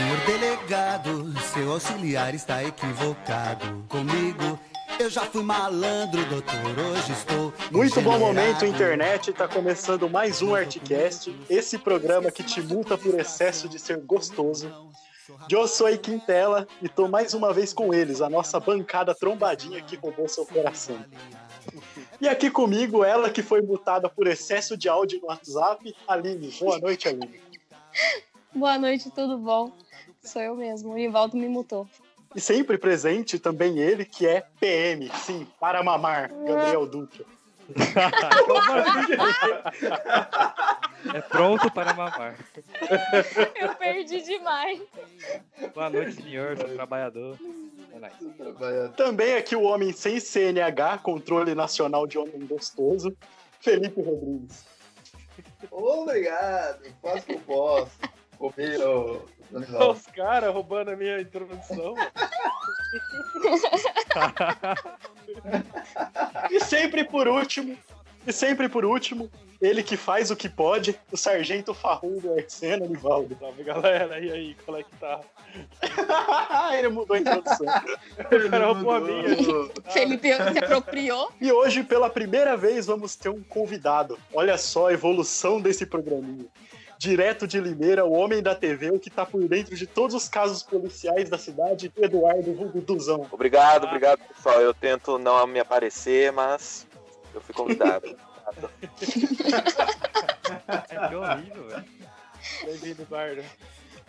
Senhor delegado, seu auxiliar está equivocado comigo. Eu já fui malandro, doutor, hoje estou. Muito bom momento, internet. Tá começando mais um Artcast. Esse programa que te multa por excesso de ser gostoso. Eu sou a Quintela e tô mais uma vez com eles, a nossa bancada trombadinha que roubou seu coração. E aqui comigo, ela que foi multada por excesso de áudio no WhatsApp, Aline. Boa noite, Aline. Boa noite, tudo bom? Sou eu mesmo, o Ivaldo me mutou. E sempre presente também ele, que é PM, sim, para mamar, Gabriel Dutra. é pronto para mamar. Eu perdi demais. Boa noite, senhor, sou trabalhador. É também aqui o homem sem CNH, controle nacional de homem gostoso, Felipe Rodrigues. Obrigado, faço o que eu posso. Comer, os caras roubando a minha introdução. e sempre por último, e sempre por último, ele que faz o que pode, o Sargento Farrundo Arcena Nivaldo. Salve galera, e aí, qual é que tá? ele mudou a introdução. o cara roubou a minha. Felipe se apropriou. E hoje, pela primeira vez, vamos ter um convidado. Olha só a evolução desse programinha direto de Limeira, o homem da TV, o que tá por dentro de todos os casos policiais da cidade, Eduardo Vulgo Duzão. Obrigado, obrigado, pessoal. Eu tento não me aparecer, mas eu fui convidado. é que horrível, velho. Bem-vindo, Eduardo.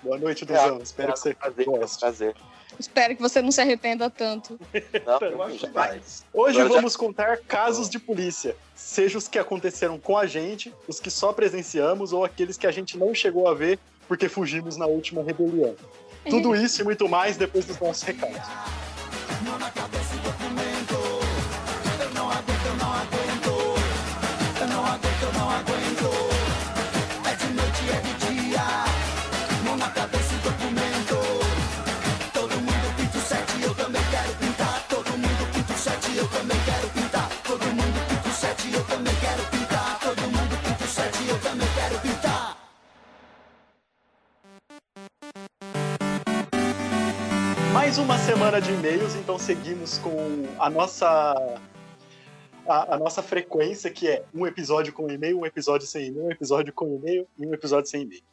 Boa noite, Duzão. É, Espero que você prazer, goste. Prazer. Espero que você não se arrependa tanto. Não, eu acho mais. Hoje Agora vamos já... contar casos de polícia, seja os que aconteceram com a gente, os que só presenciamos ou aqueles que a gente não chegou a ver porque fugimos na última rebelião. Tudo isso e muito mais depois dos nossos recados. Mais uma semana de e-mails, então seguimos com a nossa a, a, nossa frequência, que é um episódio com e-mail, um episódio sem e-mail, um episódio com e-mail e um episódio sem e-mail.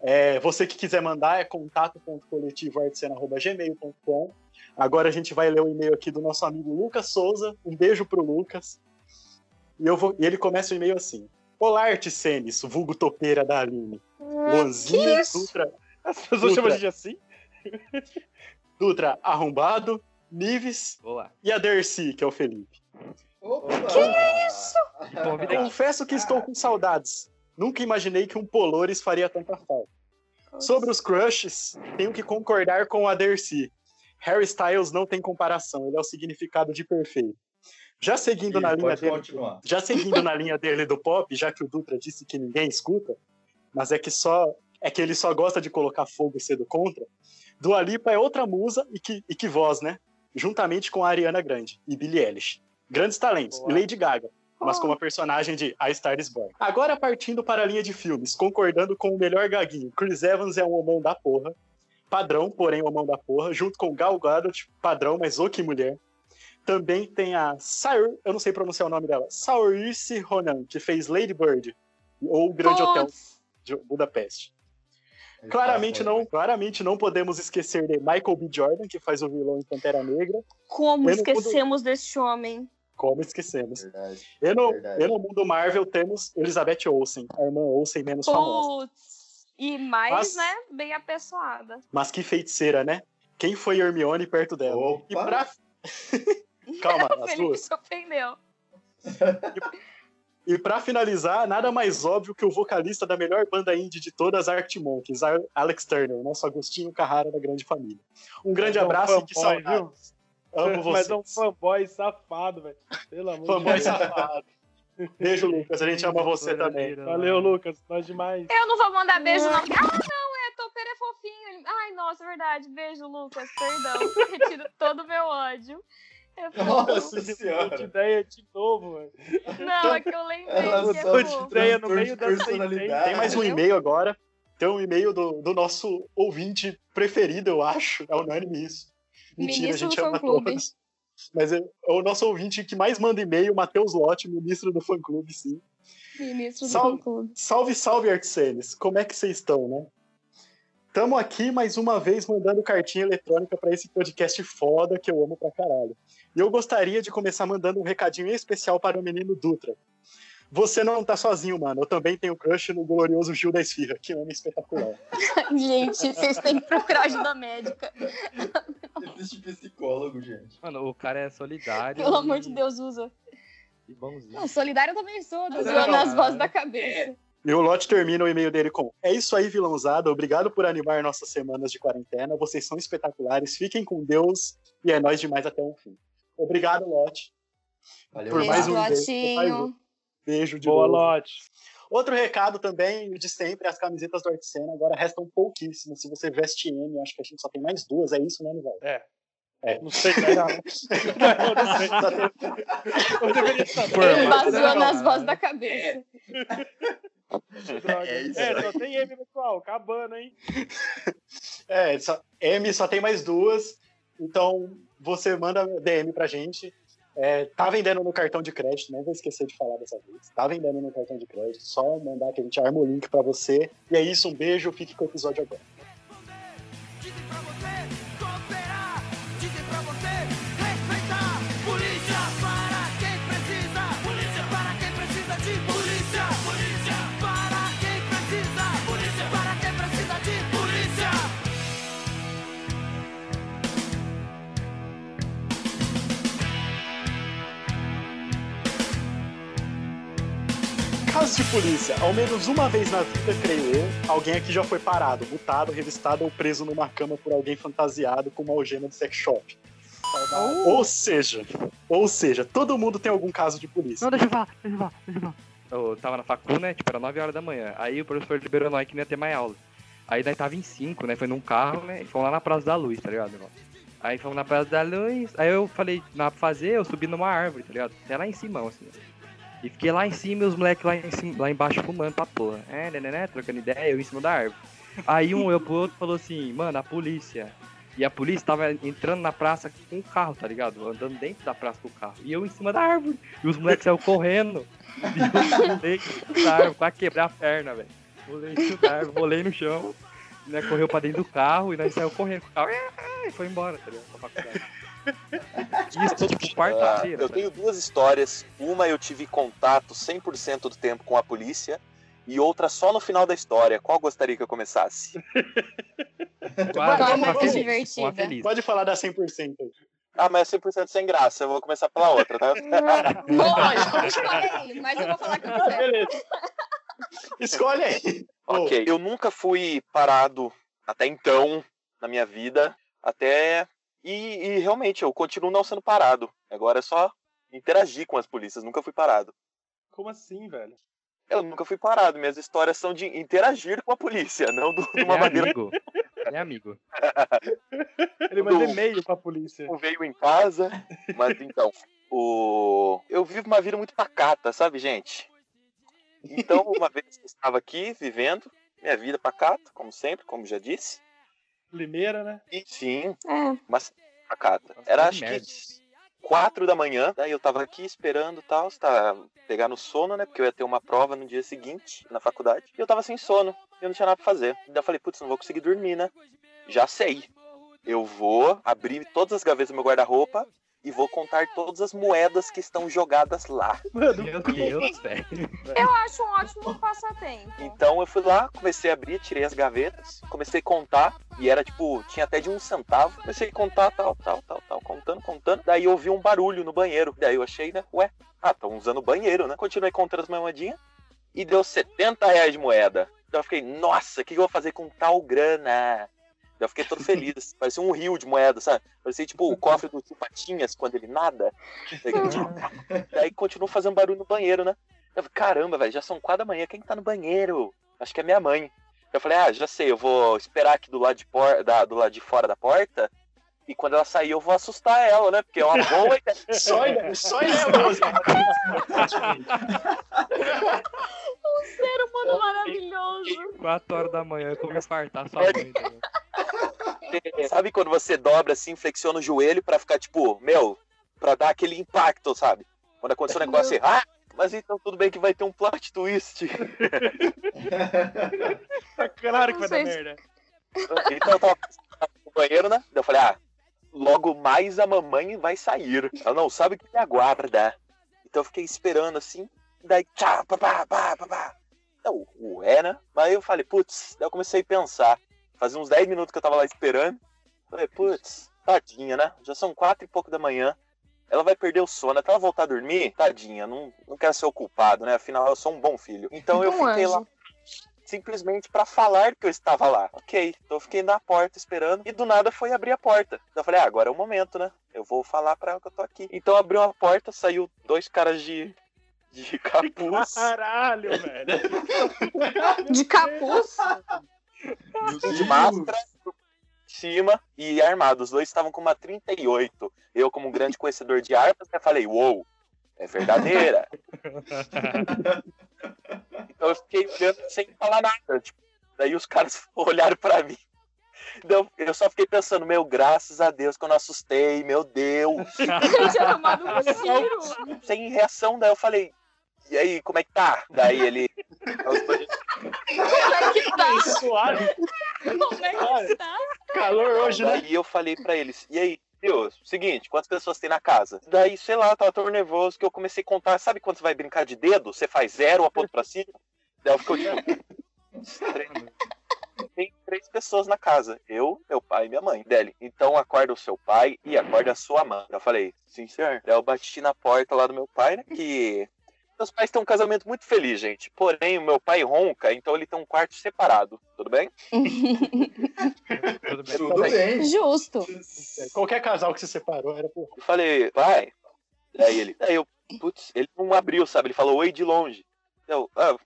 É, você que quiser mandar é contato.coletivoartesana.gmail.com Agora a gente vai ler o e-mail aqui do nosso amigo Lucas Souza. Um beijo pro Lucas. E, eu vou, e ele começa o e-mail assim. Olá, Articenes, vulgo topeira da Aline. Luanzinha, Dutra... As pessoas chamam a gente assim? Dutra arrombado, Nives Boa. e a Dercy, que é o Felipe. Opa. Que isso? Confesso que estou com saudades. Nunca imaginei que um Polores faria tanta falta. Sobre os crushes, tenho que concordar com a Dercy. Harry Styles não tem comparação, ele é o significado de perfeito. Já seguindo na linha dele, já seguindo na linha dele do pop, já que o Dutra disse que ninguém escuta, mas é que só é que ele só gosta de colocar fogo e cedo contra. Dua Lipa é outra musa e que, e que voz, né? Juntamente com a Ariana Grande e Billie Eilish. Grandes talentos. Boa. E Lady Gaga, mas como a personagem de A Star is Born. Agora partindo para a linha de filmes, concordando com o melhor gaguinho, Chris Evans é um homão da porra. Padrão, porém homão da porra, junto com Gal Gadot, padrão, mas o que mulher. Também tem a Saur, eu não sei pronunciar o nome dela, Saoirse Ronan, que fez Lady Bird, ou o Grande Hotel de Budapeste. Claramente não, claramente não podemos esquecer de Michael B. Jordan, que faz o vilão em Pantera Negra. Como esquecemos mundo... deste homem? Como esquecemos. Verdade, e, no, verdade. e no mundo Marvel temos Elizabeth Olsen, a irmã Olsen menos Putz. famosa. E mais, mas, né, bem apessoada. Mas que feiticeira, né? Quem foi Hermione perto dela? Opa. E pra... Calma, as duas. se ofendeu. E para finalizar, nada mais óbvio que o vocalista da melhor banda indie de todas, Arctic Monkeys, Alex Turner, nosso Agostinho Carrara da grande família. Um grande abraço um e que saudades. Amo você. Mas é um fanboy safado, velho. Pelo amor fanboy de Deus. safado. Beijo, Lucas. A gente ama você também. Valeu, Lucas. Nós demais. Eu não vou mandar beijo, não. Ah, não, é. Topeira é fofinho. Ai, nossa, verdade. Beijo, Lucas. Perdão. Retiro todo o meu ódio. É Nossa senhora. de ideia de novo, velho. Não, é que eu lembrei. Ela que é de ideia no meio da Tem mais um e-mail agora. tem um e-mail do, do nosso ouvinte preferido, eu acho. É unânime isso. Mentira, Ministro a gente ama todos. Mas é, é o nosso ouvinte que mais manda e-mail, Matheus Lotti, ministro do fã-clube, sim. Ministro do Salve. fã-clube. Salve, salve, Artsenes. Como é que vocês estão, né? Tamo aqui mais uma vez mandando cartinha eletrônica para esse podcast foda que eu amo pra caralho. E eu gostaria de começar mandando um recadinho especial para o menino Dutra. Você não tá sozinho, mano. Eu também tenho crush no glorioso Gil da Esfirra, que homem espetacular. Gente, vocês têm que procurar ajuda médica. Existe psicólogo, gente. Mano, o cara é solidário. Pelo e- amor de Deus, usa. E bonzinho. Não, solidário eu também sou, tô zoando as vozes da cabeça. E o Lote termina o e-mail dele com: É isso aí, vilãozada. Obrigado por animar nossas semanas de quarentena. Vocês são espetaculares. Fiquem com Deus. E é nóis demais até o fim. Obrigado, Lote. Valeu, Por Beijo, mais um beijo. Beijo de Boa, novo. Lote. Outro recado também, o de sempre, as camisetas do Articena agora restam pouquíssimas. Se você veste M, acho que a gente só tem mais duas, é isso, né, Nivaldo? Não sei, né? Não, não sei. Eu deveria saber. Baseou nas não, vozes não. da cabeça. Droga. É isso, É, só tem M, pessoal. Acabando, hein? É, só- M só tem mais duas, então você manda DM pra gente. É, tá vendendo no cartão de crédito, não vou esquecer de falar dessa vez. Tá vendendo no cartão de crédito, só mandar que a gente arma o link pra você. E é isso, um beijo, fique com o episódio agora. Caso de polícia, ao menos uma vez na vida, creio eu, alguém aqui já foi parado, multado, revistado ou preso numa cama por alguém fantasiado com uma algema de sex shop. Ou seja, ou seja, todo mundo tem algum caso de polícia. Não, deixa eu falar, deixa eu falar, deixa eu falar. Eu tava na facu, né? Tipo, era 9 horas da manhã. Aí o professor liberou nós que não ia ter mais aula. Aí nós tava em 5, né? Foi num carro, né? E fomos lá na Praça da Luz, tá ligado, irmão? Aí fomos na Praça da Luz. Aí eu falei, não dá pra fazer, eu subi numa árvore, tá ligado? Até lá em cima, assim. E fiquei lá em cima e os moleques lá, lá embaixo fumando pra porra. É, né, né, né? Trocando ideia, eu em cima da árvore. Aí um eu pro outro falou assim, mano, a polícia. E a polícia tava entrando na praça com o carro, tá ligado? Andando dentro da praça com o carro. E eu em cima da árvore. E os moleques saíram correndo. E eu pulei da árvore, quase quebrar a perna, velho. Pulei da árvore, rolei no chão. Né, correu pra dentro do carro e nós saímos correndo com o carro. E foi embora, tá ligado? Pra faculdade. Isso, tipo, quarta-feira. eu tenho duas histórias. Uma eu tive contato 100% do tempo com a polícia e outra só no final da história. Qual gostaria que eu começasse? Quase, Qual é mais feliz, divertida? uma feliz. Pode falar da 100% aí. Ah, mas é 100% sem graça. Eu vou começar pela outra, tá? Lógico, escolhe aí, mas eu vou falar que eu quiser. Beleza. Escolhe aí. Ok. Eu nunca fui parado até então na minha vida. Até. E, e realmente, eu continuo não sendo parado. Agora é só interagir com as polícias. Nunca fui parado. Como assim, velho? Eu nunca fui parado. Minhas histórias são de interagir com a polícia, não do- de uma é maneira amigo. É amigo. Ele manda e-mail pra polícia. não veio em casa. Mas então, o... eu vivo uma vida muito pacata, sabe, gente? Então, uma vez eu estava aqui vivendo minha vida pacata, como sempre, como já disse. Limeira, né? E sim, É, mas. Nossa, Era acho que quatro da manhã, daí eu tava aqui esperando tal, tá, pegar no sono, né? Porque eu ia ter uma prova no dia seguinte, na faculdade. E eu tava sem sono, e eu não tinha nada pra fazer. Daí eu falei, putz, não vou conseguir dormir, né? Já sei. Eu vou abrir todas as gavetas do meu guarda-roupa e vou contar todas as moedas que estão jogadas lá. Mano, Meu Deus, velho. eu acho um ótimo passatempo. Então eu fui lá, comecei a abrir, tirei as gavetas, comecei a contar, e era tipo, tinha até de um centavo. Comecei a contar, tal, tal, tal, tal, contando, contando. Daí eu ouvi um barulho no banheiro. Daí eu achei, né, ué, ah, estão usando o banheiro, né? Continuei contando as moedinhas e deu 70 reais de moeda. Daí eu fiquei, nossa, o que eu vou fazer com tal grana? Eu fiquei todo feliz. Parecia um rio de moeda, sabe? Parecia tipo o cofre do tio Patinhas quando ele nada. Daí continuou fazendo barulho no banheiro, né? Eu falei, caramba, velho, já são quatro da manhã, quem que tá no banheiro? Acho que é minha mãe. Eu falei, ah, já sei, eu vou esperar aqui do lado de, por... da... do lado de fora da porta. E quando ela sair, eu vou assustar ela, né? Porque é uma boa ideia. Só só ideia boa. Ser humano maravilhoso. 4 horas da manhã, eu vou me fartar sua mãe. Ligado? Sabe quando você dobra assim, flexiona o joelho pra ficar tipo, meu, pra dar aquele impacto, sabe? Quando aconteceu um negócio assim, ah, mas então tudo bem que vai ter um plot twist. Tá claro que vai dar merda. Então eu tava no banheiro, né? Daí eu falei, ah, logo mais a mamãe vai sair. Ela não sabe o que me aguarda. Então eu fiquei esperando assim, daí tchá, papá, papá, papá. Então, ué, né? Mas eu falei, putz, daí eu comecei a pensar. Fazia uns 10 minutos que eu tava lá esperando. Falei, putz, tadinha, né? Já são quatro e pouco da manhã. Ela vai perder o sono, até ela voltar a dormir, tadinha, não, não quero ser o culpado, né? Afinal, eu sou um bom filho. Então eu fiquei anjo. lá simplesmente pra falar que eu estava lá. Ok, então eu fiquei na porta esperando e do nada foi abrir a porta. Então eu falei, ah, agora é o momento, né? Eu vou falar pra ela que eu tô aqui. Então abriu uma porta, saiu dois caras de, de capuz. Caralho, velho. De capuz? de máscara cima e armado. Os dois estavam com uma 38. Eu, como um grande conhecedor de armas, eu falei, uou, é verdadeira. então eu fiquei olhando sem falar nada. Tipo, daí os caras olharam pra mim. Então, eu só fiquei pensando, meu, graças a Deus que eu não assustei, meu Deus. Ele tinha tomado um tiro. Sem reação, daí eu falei, e aí, como é que tá? Daí ele. Como é que tá? Suave. Como é que tá? Calor hoje, né? Daí eu falei pra eles, e aí, Deus, seguinte, quantas pessoas tem na casa? Daí, sei lá, tava tão nervoso que eu comecei a contar. Sabe quando você vai brincar de dedo? Você faz zero, aponta pra cima? Daí eu fico tipo. Tem três pessoas na casa. Eu, meu pai e minha mãe. Dele. Então acorda o seu pai e acorda a sua mãe. Eu falei, sim, senhor. Daí eu bati na porta lá do meu pai, né? Que. Meus pais têm um casamento muito feliz, gente. Porém, o meu pai ronca, então ele tem um quarto separado. Tudo bem? Tudo bem. Tudo bem. Justo. Qualquer casal que se separou era por. Eu falei, vai. Daí ele, daí eu, putz, ele não abriu, sabe? Ele falou oi de longe. Eu, ah,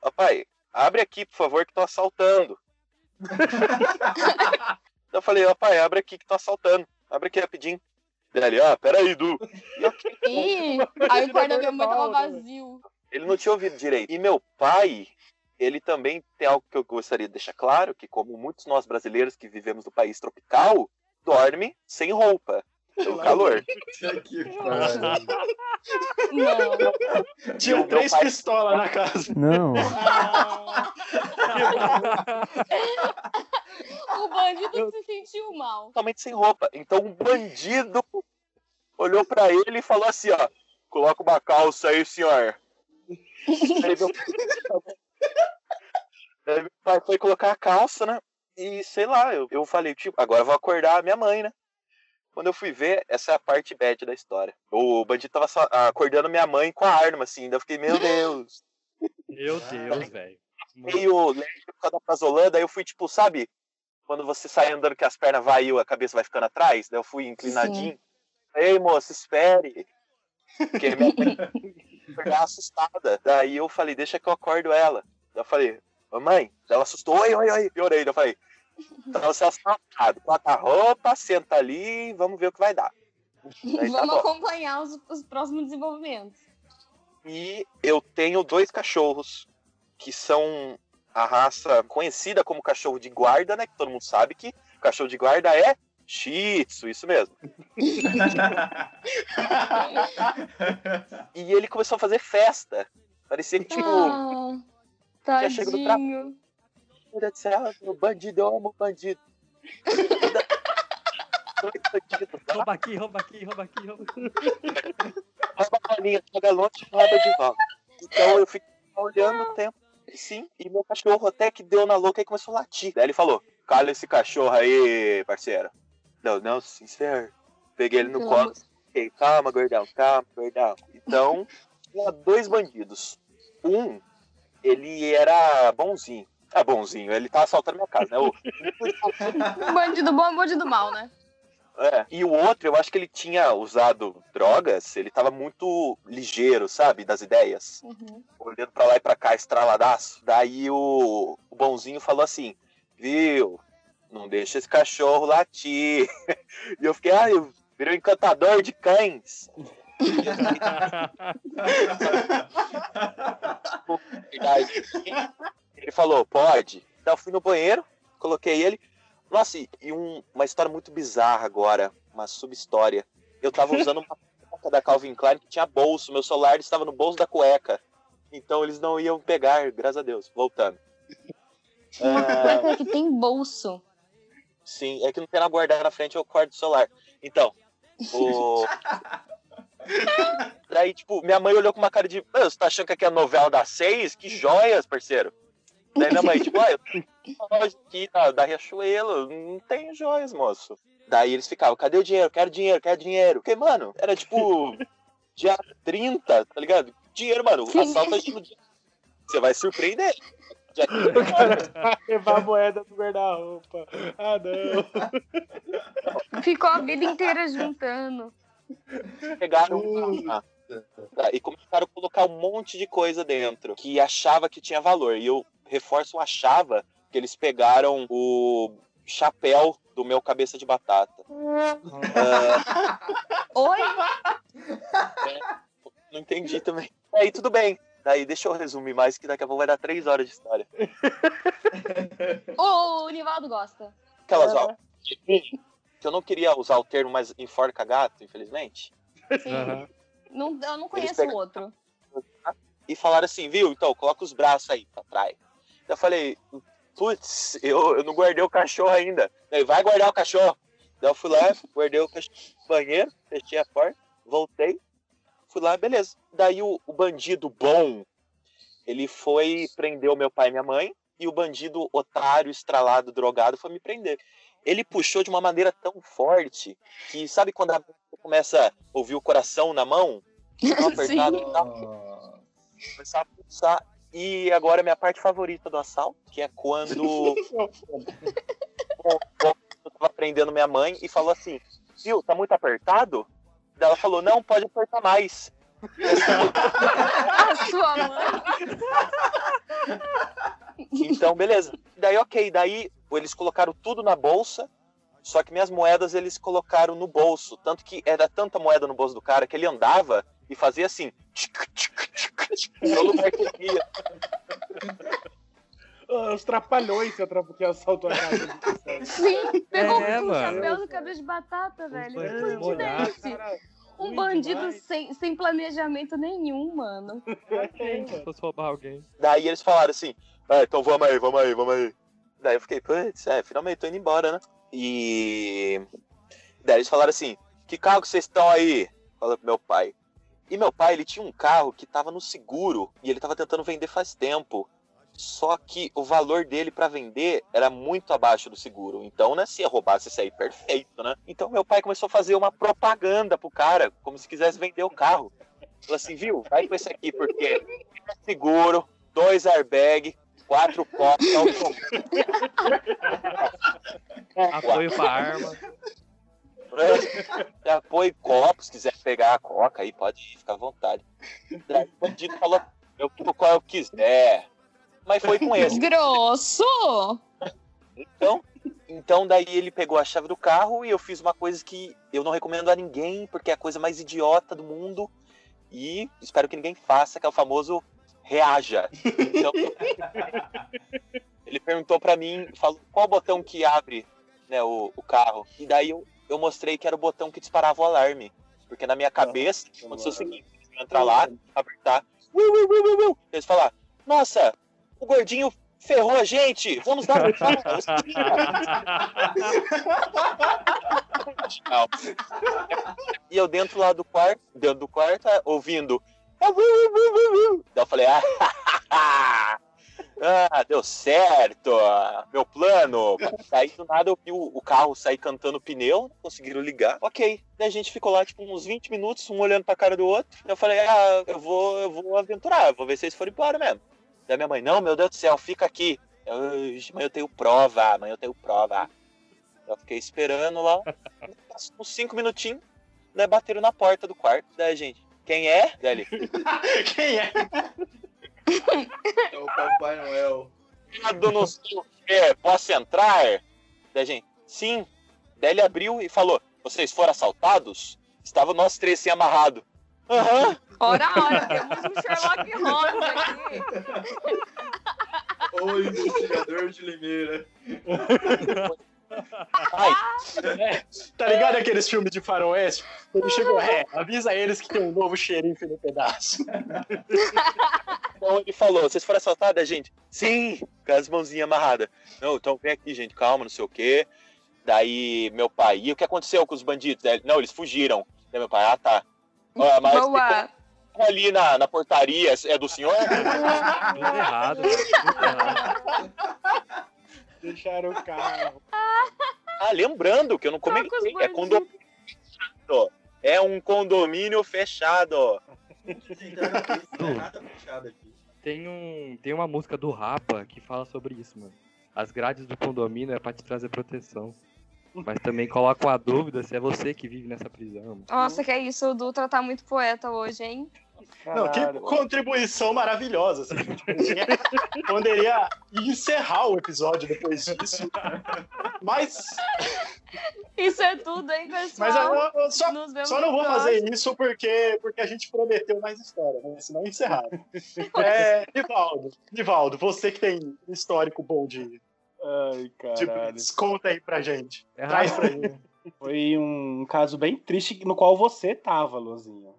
papai, abre aqui, por favor, que tô assaltando. eu falei, ó pai, abre aqui que tô assaltando. Abre aqui rapidinho. Daí ele, ah, peraí, Du. Ih, aí o quarto da minha mãe tava vazio. ele não tinha ouvido direito. E meu pai, ele também tem algo que eu gostaria de deixar claro, que como muitos nós brasileiros que vivemos no país tropical, dorme sem roupa. Pelo calor. Puta que. Não. Tinham meu três pai- pistolas na casa. Não. O bandido se sentiu mal. totalmente sem roupa. Então um bandido olhou pra ele e falou assim, ó, coloca uma calça aí, senhor. Aí meu... Aí meu pai foi colocar a calça, né? E sei lá, eu, eu falei, tipo, agora eu vou acordar a minha mãe, né? Quando eu fui ver, essa é a parte bad da história. O bandido tava só- acordando minha mãe com a arma, assim. Eu fiquei, meu Deus. Meu Deus, velho. Meio leve por causa da prazolã, daí eu fui, tipo, sabe? Quando você sai andando que as pernas vai e a cabeça vai ficando atrás, daí eu fui inclinadinho. Ei, moça, espere. Porque minha mãe assustada. Daí eu falei, deixa que eu acordo ela. Daí eu falei, mamãe, Daí ela assustou, oi, oi, oi. Piorei, daí eu falei, então você é assaltado, bota a roupa, senta ali, vamos ver o que vai dar. Daí tá Vamos bom. acompanhar os, os próximos desenvolvimentos. E eu tenho dois cachorros que são a raça conhecida como cachorro de guarda, né? Que todo mundo sabe que cachorro de guarda é Shih Tzu, isso mesmo. E ele começou a fazer festa. Parecia que, tipo, Ah, já chega do tadinho. meu Deus do céu, bandido, eu amo bandido. Rouba aqui, rouba aqui, rouba aqui, rouba aqui. rouba a bolinha, joga longe e rouba de volta. Então eu fiquei olhando o tempo, sim, e meu cachorro até que deu na louca e começou a latir. Daí ele falou, cala esse cachorro aí, parceiro. Não, não, sincero. Peguei ele no Pelo colo, fiquei, calma, gordão, calma, gordão. Então, tinha dois bandidos. Um, ele era bonzinho. Ah, bonzinho, ele tava assaltando minha casa, né? O- Bandido bom bandido mal, né? É. E o outro, eu acho que ele tinha usado drogas, ele tava muito ligeiro, sabe, das ideias. Uhum. Olhando pra lá e pra cá, estraladaço. Daí o, o bonzinho falou assim, viu, não deixa esse cachorro latir. E eu fiquei, ah, eu virei um encantador de cães. Ele falou, pode. Então eu fui no banheiro, coloquei ele. Nossa, e e um- uma história muito bizarra agora, uma sub-história. Eu tava usando uma cueca da Calvin Klein que tinha bolso, meu celular estava no bolso da cueca. Então eles não iam pegar, graças a Deus. Voltando. Ah, Cueca que tem bolso. sim, é que não tem na guardar na frente, eu corto o celular. Então, o... Daí, tipo, minha mãe olhou com uma cara de. "Ô, Você tá achando que aqui é a novela das seis? Que joias, parceiro. Daí minha mãe, tipo, ah, eu tenho uma loja aqui da, da Riachuelo, não tem joias, moço. Daí eles ficavam, cadê o dinheiro? Quero dinheiro, quero dinheiro. Porque, mano, era tipo dia 30, tá ligado? Dinheiro, mano, Sim. assalto a gente no dia. Você vai surpreender. Dia O cara vai levar a moeda do guarda-roupa. Ah, não. Ficou a vida inteira juntando. pegaram uma- e começaram a colocar um monte de coisa dentro que achava que tinha valor. E eu reforço o achava que eles pegaram o chapéu do meu cabeça de batata. Ah, Oi? não entendi também. Aí tudo bem. Daí deixa eu resumir mais, que daqui a pouco vai dar três horas de história. O Nivaldo gosta. Aquelas ó, que eu não queria usar o termo, mas enforca gato, infelizmente. Sim. Aham. Não, eu não conheço o outro. e falaram assim, viu? Então, coloca os braços aí pra trás. Eu falei, putz, eu, eu não guardei o cachorro ainda. Daí, vai guardar o cachorro. Daí eu fui lá, guardei o cachorro no banheiro, fechei a porta, voltei, fui lá, beleza. Daí o, o bandido bom, ele foi prender o meu pai e minha mãe, e o bandido otário, estralado, drogado, foi me prender. Ele puxou de uma maneira tão forte que, sabe quando a começa a ouvir o coração na mão? Apertado e tal? começar a pulsar. E agora é minha parte favorita do assalto, que é quando eu tava prendendo minha mãe e falou assim, viu, tá muito apertado? Daí ela falou, não, pode apertar mais. A sua mãe. Então, beleza. Daí, ok, daí eles colocaram tudo na bolsa, só que minhas moedas eles colocaram no bolso. Tanto que era tanta moeda no bolso do cara que ele andava e fazia assim. tchic, tchic, Ah, Os trapalhões que atrap- que assaltou a casa. Sim, pegou É, o mano. chapéu do cabeça de batata, velho. Que bandido é esse? Um bandido sem, sem planejamento nenhum, mano. Se fosse roubar alguém. Daí eles falaram assim: ah, então vamos aí, vamos aí, vamos aí. Daí eu fiquei, putz, é, finalmente tô indo embora, né? E. Daí eles falaram assim: que carro que vocês estão aí? Falou pro meu pai. E meu pai, ele tinha um carro que tava no seguro e ele tava tentando vender faz tempo. Só que o valor dele pra vender era muito abaixo do seguro. Então, né, se ia roubar, se sair perfeito, né? Então meu pai começou a fazer uma propaganda pro cara, como se quisesse vender o carro. Falou assim, viu? Vai com esse aqui, porque é seguro, dois airbag, quatro copos, Apoio pra arma. É, apoio copos, se quiser pegar a coca aí, pode ficar à vontade. Daí o bandido falou, eu quero qual eu quiser. Mas foi com esse. Grosso! Então, então daí ele pegou a chave do carro e eu fiz uma coisa que eu não recomendo a ninguém, porque é a coisa mais idiota do mundo. E espero que ninguém faça, que é o famoso reaja. Então, ele perguntou pra mim, falou qual botão que abre né, o, o carro. E daí eu, eu mostrei que era o botão que disparava o alarme. Porque na minha cabeça, aconteceu o seguinte, eu entrar lá, apertar, ui, ui, ui, ui, ui. eles falaram, nossa, o gordinho ferrou a gente, vamos dar um Não. E eu dentro lá do quarto, dentro do quarto, ouvindo. Daí eu falei, ah, ah, deu certo, meu plano. Daí do nada eu vi o, carro sair cantando pneu, conseguiram ligar. Ok. Daí a gente ficou lá, tipo, uns 20 minutos, um olhando pra cara do outro. Eu falei, ah, eu vou, eu vou aventurar, vou ver se eles forem embora mesmo. Daí minha mãe, não, meu Deus do céu, fica aqui. Eu, "Ixi, mãe, eu tenho prova, mãe, eu tenho prova. Eu fiquei esperando lá, uns 5 minutinhos, né, bateram na porta do quarto. Daí gente, quem é? Daí Quem é? É o Papai Noel. "Cuidado, não sei o posso entrar? Daí a gente, sim. Daí ele abriu e falou, vocês foram assaltados? Estava nós três assim amarrados. Aham. Ora, ora, temos um Sherlock Holmes aqui. O investigador de Limeira. Tá ligado aqueles filmes de faroeste? Ele chegou, é, avisa eles que tem um novo xerife no pedaço. Então ele falou, vocês foram assaltadas, gente? Sim, com as mãozinhas amarradas. Não, então vem aqui, gente, calma, não sei o quê. Daí meu pai, e o que aconteceu com os bandidos? Não, eles fugiram. Daí meu pai, ah, tá. Ah, mas Boa. ficou ali na, na portaria, é do senhor? Tudo errado, tudo errado. Deixaram o carro. Ah, lembrando que eu não Tá comentei, é condomínio fechado. É um condomínio fechado. Aqui. Tem, um, tem uma música do Rapa que fala sobre isso, mano. As grades do condomínio é pra te trazer proteção. Mas também coloca uma dúvida se é você que vive nessa prisão. mano. Nossa, que é isso, o Dutra tá muito poeta hoje, hein? Não, que contribuição maravilhosa. Assim. Poderia encerrar o episódio depois disso. Mas, Isso é tudo, hein, pessoal? mas eu, eu só, só não vou próximo. fazer isso porque, porque a gente prometeu mais história, né? senão encerrar. É, Nivaldo, Nivaldo, você que tem histórico bom de, Ai, de caralho. conta aí pra gente. É Traz pra gente. Foi um caso bem triste no qual você tava, Luzinho.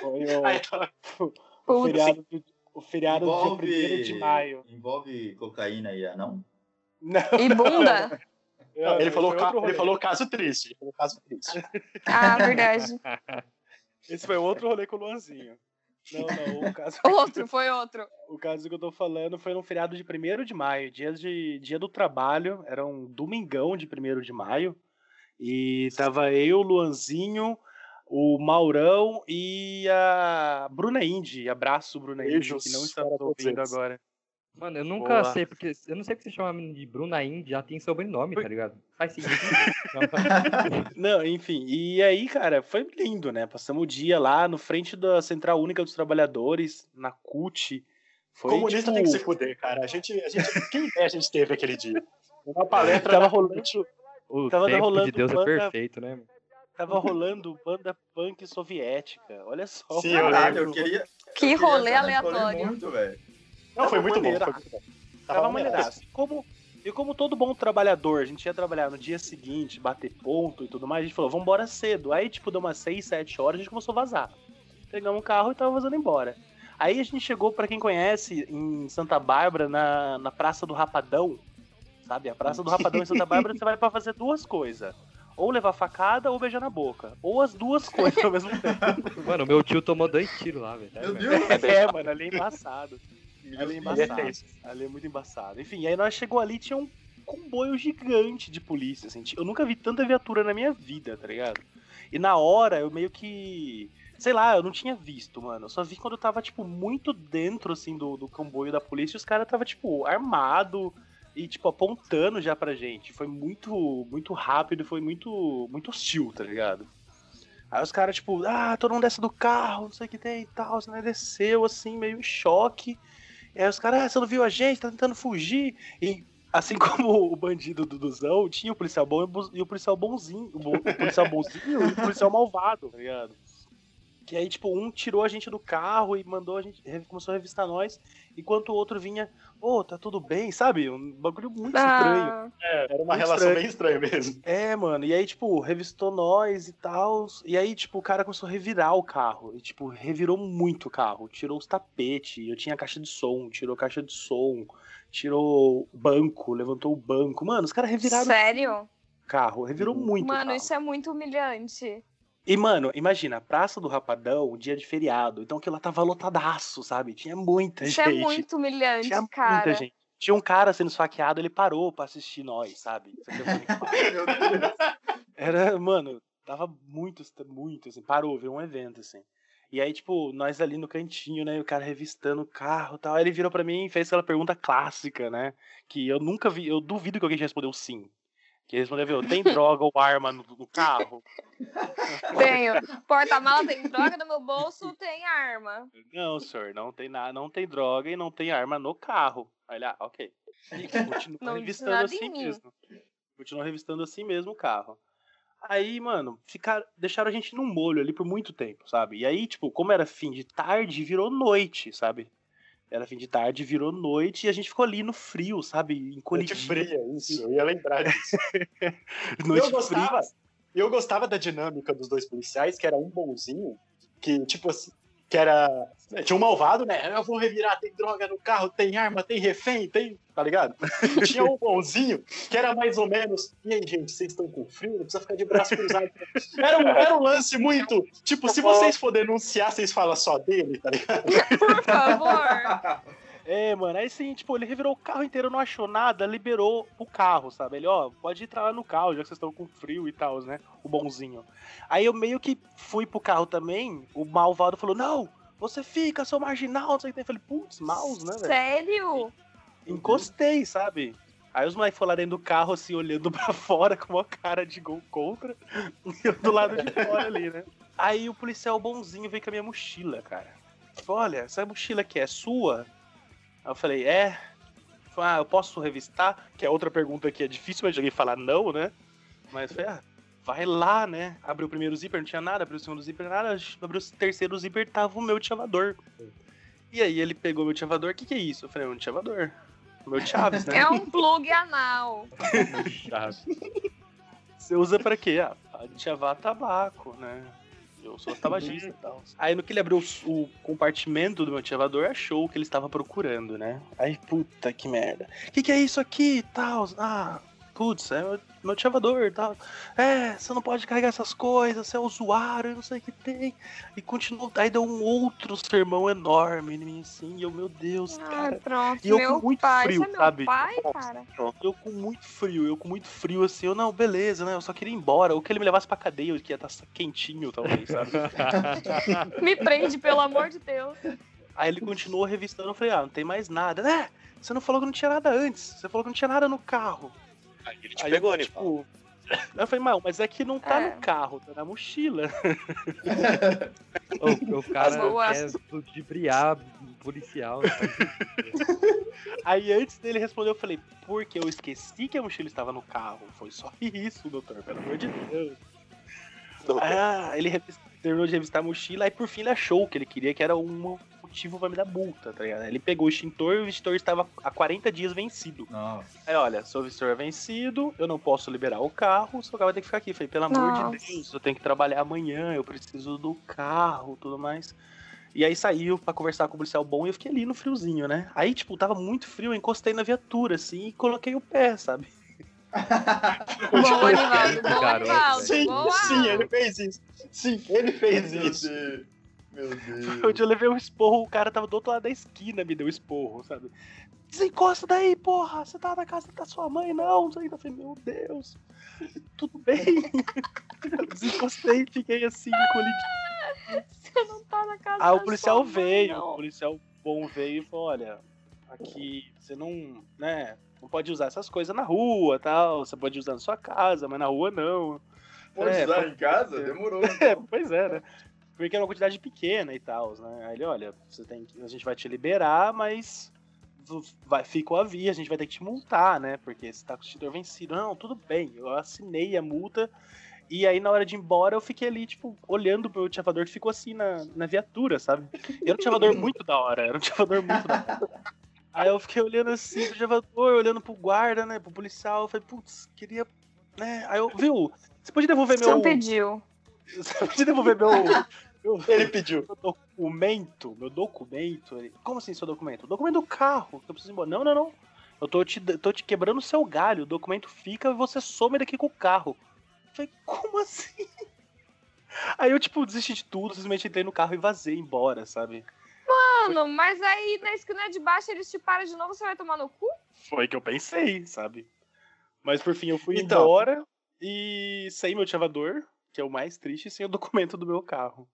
Foi o, o feriado, do, o feriado Envolve... do dia 1 de maio. Envolve cocaína aí, ah, não? E bunda? Não, ele, falou, ca- ele falou caso triste. Ele falou caso triste. Ah, verdade. Esse foi outro rolê com o Luanzinho. Não, não, o caso, Outro, foi outro. o caso que eu tô falando foi num feriado de 1 de maio, dia, de, dia do trabalho, era um domingão de 1 de maio, e tava eu, Luanzinho, o Maurão e a Bruna Indy. Abraço, Bruna Indy, que não está nos ouvindo agora. Mano, eu nunca Boa. sei, porque. Eu não sei porque você chama a menina de Bruna Indy, já tem sobrenome, tá ligado? Faz sentido. Não, enfim, e aí, cara, foi lindo, né? Passamos o dia lá no frente da Central Única dos Trabalhadores, na CUT. Foi, Comunista tipo, tem que se fuder, cara. A gente, a gente, quem ideia a gente teve aquele dia? Uma palestra Tava rolando, O Tava tempo rolando de Deus é perfeito, né? mano? Tava rolando banda punk soviética. Olha só. Sim, eu Caralho, lembro. eu queria. Que eu queria rolê aleatório. muito, velho. Não, foi Tava muito bom. Foi muito bom. Tava maneiraço. E como, e como todo bom trabalhador, a gente ia trabalhar no dia seguinte, bater ponto e tudo mais, a gente falou, vambora cedo. Aí, tipo, deu umas 6, 7 horas, a gente começou a vazar. Pegamos o carro e tava vazando embora. Aí a gente chegou, pra quem conhece, em Santa Bárbara, na, na Praça do Rapadão. Sabe? A Praça do Rapadão em Santa Bárbara, você vai pra fazer duas coisas. Ou levar facada ou beijar na boca. Ou as duas coisas ao mesmo tempo. Mano, meu tio tomou dois tiros lá, velho. Meu Deus! É, mano, ali é embaçado. Ali é Ele é embaçado. Ali é muito embaçado. Enfim, aí nós chegou ali tinha um comboio gigante de polícia, assim. Eu nunca vi tanta viatura na minha vida, tá ligado? E na hora eu meio que. Sei lá, eu não tinha visto, mano. Eu só vi quando eu tava, tipo, muito dentro, assim, do, do comboio da polícia e os caras tava, tipo, armado e, tipo, apontando já pra gente. Foi muito, muito rápido foi muito, muito hostil, tá ligado? Aí os caras, tipo, ah, todo mundo desce do carro, não sei o que tem e tal. Você né? desceu, assim, meio em choque. E aí os caras, ah, você não viu a gente, tá tentando fugir. E assim como o bandido do Duzão, tinha o policial bom e o policial bonzinho. O, bo- o policial bonzinho e o policial malvado, tá ligado? Que aí, tipo, um tirou a gente do carro e mandou a gente. começou a revistar nós, enquanto o outro vinha, ô, tá tudo bem, sabe? Um bagulho muito estranho. Ah, É, era uma Muito relação estranho. bem estranha mesmo. É, mano, e aí, tipo, revistou nós e tal. E aí, tipo, o cara começou a revirar o carro. E, tipo, revirou muito o carro. Tirou os tapetes, eu tinha caixa de som, tirou caixa de som, tirou banco, levantou o banco. Mano, os caras reviraram sério? carro, revirou muito o Mano, carro. isso é muito humilhante. E, mano, imagina, Praça do Rapadão, dia de feriado. Então aquilo lá tava lotadaço, sabe? Tinha muita Isso é gente. muito humilhante, Tinha cara. muita gente. Tinha um cara sendo esfaqueado, ele parou pra assistir nós, sabe? Deus. Era, mano, tava muito, muito, assim, parou, virou um evento, assim. E aí, tipo, nós ali no cantinho, né, o cara revistando o carro e tal, aí ele virou pra mim e fez aquela pergunta clássica, né, que eu nunca vi, eu duvido que alguém já respondeu sim. Que ele respondeu, viu, tem droga ou arma no, no carro? Tenho. Porta-mala tem droga no meu bolso, tem arma. Não, senhor, não tem nada, não tem droga e não tem arma no carro. Aí ele, ah, ok. E Não disse revistando assim mesmo. Continuou revistando assim mesmo o carro. Aí, mano, ficaram, deixaram a gente num molho ali por muito tempo, sabe? E aí, tipo, como era fim de tarde, virou noite, sabe? Era fim de tarde, virou noite e a gente ficou ali no frio, sabe? Noite Encolhido. fria, isso. Eu ia lembrar disso. Noite eu gostava, fria. eu gostava da dinâmica dos dois policiais, que era um bonzinho, que, tipo assim, que era. Tinha um malvado, né? Eu vou revirar, tem droga no carro, tem arma, tem refém, tem. Tá ligado? Tinha um bonzinho que era mais ou menos. E aí, gente, vocês estão com frio? Não precisa ficar de braço cruzado. Era um, era um lance muito. Tipo, se vocês for denunciar, vocês falam só dele, tá ligado? Por favor. É, mano, aí assim, tipo, ele revirou o carro inteiro, não achou nada, liberou o carro, sabe? Ele, ó, pode entrar lá no carro, já que vocês estão com frio e tal, né? O bonzinho. Aí eu meio que fui pro carro também, o malvado falou, não, você fica, seu marginal, não sei o que tem. Eu falei, putz, mouse, né, velho? Sério? Encostei, sabe? Aí os moleques foram lá dentro do carro, assim, olhando pra fora com uma cara de gol contra. E eu do lado de fora ali, né? Aí o policial bonzinho veio com a minha mochila, cara. Falou, olha, essa mochila aqui é sua? Aí eu falei, é. Falei, ah, eu posso revistar? Que é outra pergunta que é difícil mas alguém falar não, né? Mas falei, ah, vai lá, né? Abriu o primeiro zíper, não tinha nada. Abriu o segundo zíper, nada. Abriu o terceiro zíper, tava o meu chavador. E aí ele pegou meu chavador, o que que é isso? Eu falei, um chavador. O meu Chaves, né? É um plug anal. Você usa pra quê? Ah, pra chavar tabaco, né? Eu sou tabagista e tal. Aí no que ele abriu o, o compartimento do meu chavador, achou o que ele estava procurando, né? Aí, puta que merda. O que, que é isso aqui e tal? Ah, putz, é meu, meu chavador e tal. É, você não pode carregar essas coisas, você é usuário, eu não sei o que tem. E continuou. Aí deu um outro sermão enorme em mim, assim, e eu, meu Deus, Ah, cara. pronto. E eu meu com muito pai. frio, é sabe? pai, cara? Eu com muito frio, eu com muito frio, assim, eu, não, beleza, né? Eu só queria ir embora. Ou que ele me levasse pra cadeia, eu que ia estar quentinho, talvez, sabe? Me prende, pelo amor de Deus. Aí ele continuou revistando, eu falei, ah, não tem mais nada. Né? Você não falou que não tinha nada antes. Você falou que não tinha nada no carro. Aí ele te Aí pegou, eu, tipo... Eu falei, mal, mas é que não tá É. no carro, tá na mochila. O, o cara quer ludibriar policial. Aí antes dele responder, eu falei, porque eu esqueci que a mochila estava no carro. Foi só isso, doutor, pelo amor de Deus. Ah, ele terminou de revistar a mochila, aí por fim ele achou o que ele queria, que era um motivo pra me dar multa, tá ligado? Ele pegou o extintor e o extintor estava há 40 dias vencido. Nossa. Aí, olha, seu extintor é vencido, eu não posso liberar o carro, seu carro vai ter que ficar aqui. Falei, pelo amor Nossa. de Deus, eu tenho que trabalhar amanhã, eu preciso do carro, tudo mais. E aí saiu pra conversar com o policial bom e eu fiquei ali no friozinho, né? Aí, tipo, tava muito frio, eu encostei na viatura, assim, e coloquei o pé, sabe? Bom, Anivaldo. Bom, Garoto, Anivaldo. Sim, sim, ele fez isso. Sim, ele fez isso. Meu Deus. Onde eu levei um esporro, o cara tava do outro lado da esquina, me deu esporro, sabe? Desencosta daí, porra! Você tá na casa da sua mãe, não? Que. Eu falei, meu Deus, tudo bem? Desencostei e fiquei assim, encolhidinho. Você não tá na casa Ah, o da policial sua mãe, veio, não. o policial bom veio e falou, olha, aqui você não, né, não pode usar essas coisas na rua, tal, você pode usar na sua casa, mas na rua não. Pode É, usar pode- em casa? Demorou. É, pois é, né? Porque era uma quantidade pequena e tal, né? Aí ele, olha, você tem que, a gente vai te liberar, mas vai, fica o aviso, a gente vai ter que te multar, né? Porque você tá com o extintor vencido. Não, tudo bem, eu assinei a multa. E aí, na hora de ir embora, eu fiquei ali, tipo, olhando pro chavador que ficou assim na, na viatura, sabe? E era um chavador muito da hora, era um chavador muito da hora. Aí eu fiquei olhando assim pro chavador, olhando pro guarda, né? Pro policial. Eu falei, putz, queria. Né? Aí eu, viu? Você pode devolver Você meu. não pediu. Você pode devolver meu. Ele pediu. meu documento, meu documento. Ele, Como assim seu documento? O documento do carro. que Eu preciso ir embora. Não, não, não. Eu tô te, tô te quebrando o seu galho. O documento fica e você some daqui com o carro. Eu falei, como assim? Aí eu, tipo, desisti de tudo, simplesmente entrei no carro e vazei embora, sabe? Mano, mas aí na esquina de baixo eles te param de novo, você vai tomar no cu? Foi o que eu pensei, sabe? Mas por fim eu fui Então. embora e saí meu chavador, que é o mais triste, sem o documento do meu carro.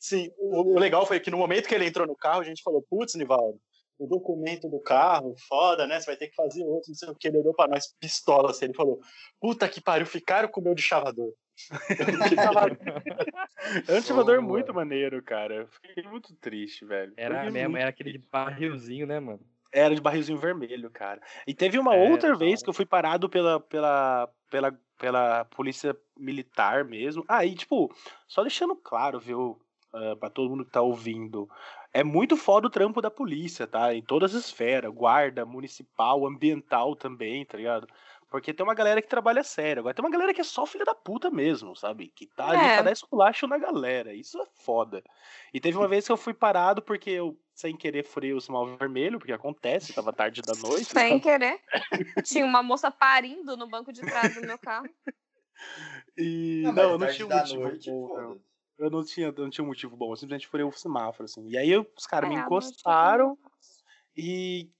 Sim, o, o legal foi que no momento que ele entrou no carro, a gente falou, putz, Nivaldo, o documento do carro, foda, né? Você vai ter que fazer outro, não sei o que. Ele olhou pra nós, pistola, assim, ele falou, puta que pariu, ficaram com o meu de chavador. É um chavador muito maneiro, cara. Eu Fiquei muito triste, velho. Era Fiquei mesmo, muito era aquele de barrilzinho, né, mano? Era de barrilzinho vermelho, cara. E teve uma É, outra da vez que eu fui parado pela, pela, pela, pela polícia militar mesmo. Ah, e tipo, só deixando claro, viu, ah, pra todo mundo que tá ouvindo. é muito foda o trampo da polícia, tá? Em todas as esferas, guarda, municipal, ambiental também, tá ligado? Porque tem uma galera que trabalha sério. Agora tem uma galera que é só filha da puta mesmo, sabe? Que tá ali É. pra dar esculacho na galera. Isso é foda. E teve uma vez que eu fui parado porque eu, sem querer, furei o sinal vermelho, porque acontece, tava tarde da noite. Sem querer. Tinha uma moça parindo no banco de trás do meu carro. E Não, não, não tinha um motivo noite. Eu não tinha, não tinha um motivo bom, eu simplesmente furei o semáforo, assim. E aí os caras me É, eu encostaram e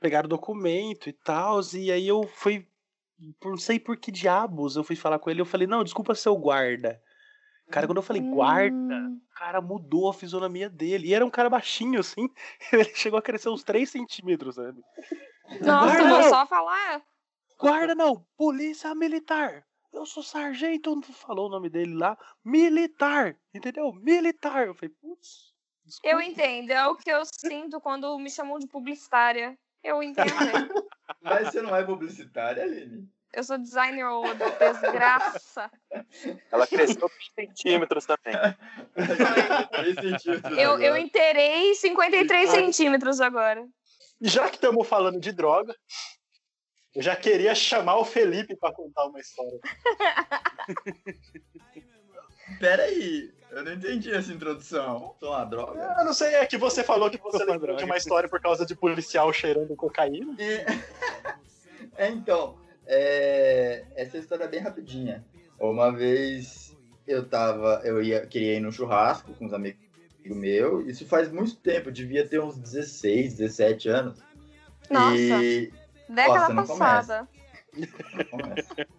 pegaram o documento e tal, e aí eu fui, por não sei por que diabos, eu fui falar com ele, eu falei, não, desculpa seu guarda. Cara, quando eu falei guarda, Hum, o cara mudou a fisionomia dele. E era um cara baixinho, assim. Ele chegou a crescer uns 3 centímetros, sabe? Nossa, Guarda vou não! só falar. Guarda não, polícia militar. Eu sou sargento, não falou o nome dele lá. Militar, entendeu? Militar. Eu falei, putz. desculpa. Eu entendo, é o que eu sinto quando me chamam de publicitária. Eu entendo. Mas você não é publicitária, Aline? Eu sou designer, ô desgraça. Ela cresceu 3 centímetros também. Centímetros Eu, eu inteirei 53 centímetros agora. E já que estamos falando de droga, eu já queria chamar o Felipe para contar uma história. Pera aí, eu não entendi essa introdução. Sou uma droga? Eu não sei, é que você falou que você lembrou de uma história por causa de policial cheirando cocaína. E- É, então, é, essa história é bem rapidinha. Uma vez eu tava, eu ia, queria ir no churrasco com uns amigos meus, isso faz muito tempo, devia ter uns 16, 17 anos. Nossa, E década Nossa, não passada. Começa.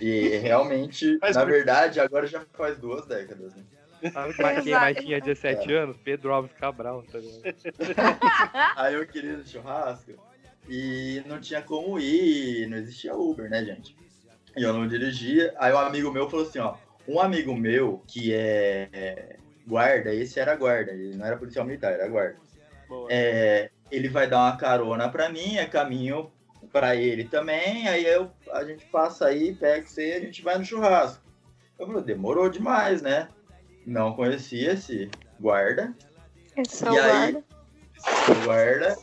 E realmente, Faz na verdade, agora já faz duas décadas. Né? Sabe quem mais tinha 17 anos? Pedro Alves Cabral, tá ligado? Aí eu queria no churrasco e não tinha como ir, não existia Uber, né, gente? E eu não dirigia. Aí um amigo meu falou assim, ó, um amigo meu que é, é, guarda, esse era guarda, ele não era policial militar, era guarda. É, ele vai dar uma carona pra mim, é caminho pra ele também, aí eu, a gente passa aí, pega você a gente vai no churrasco. Eu falei, demorou demais, né? Não conhecia esse guarda, Esse E aí? guarda. esse guarda.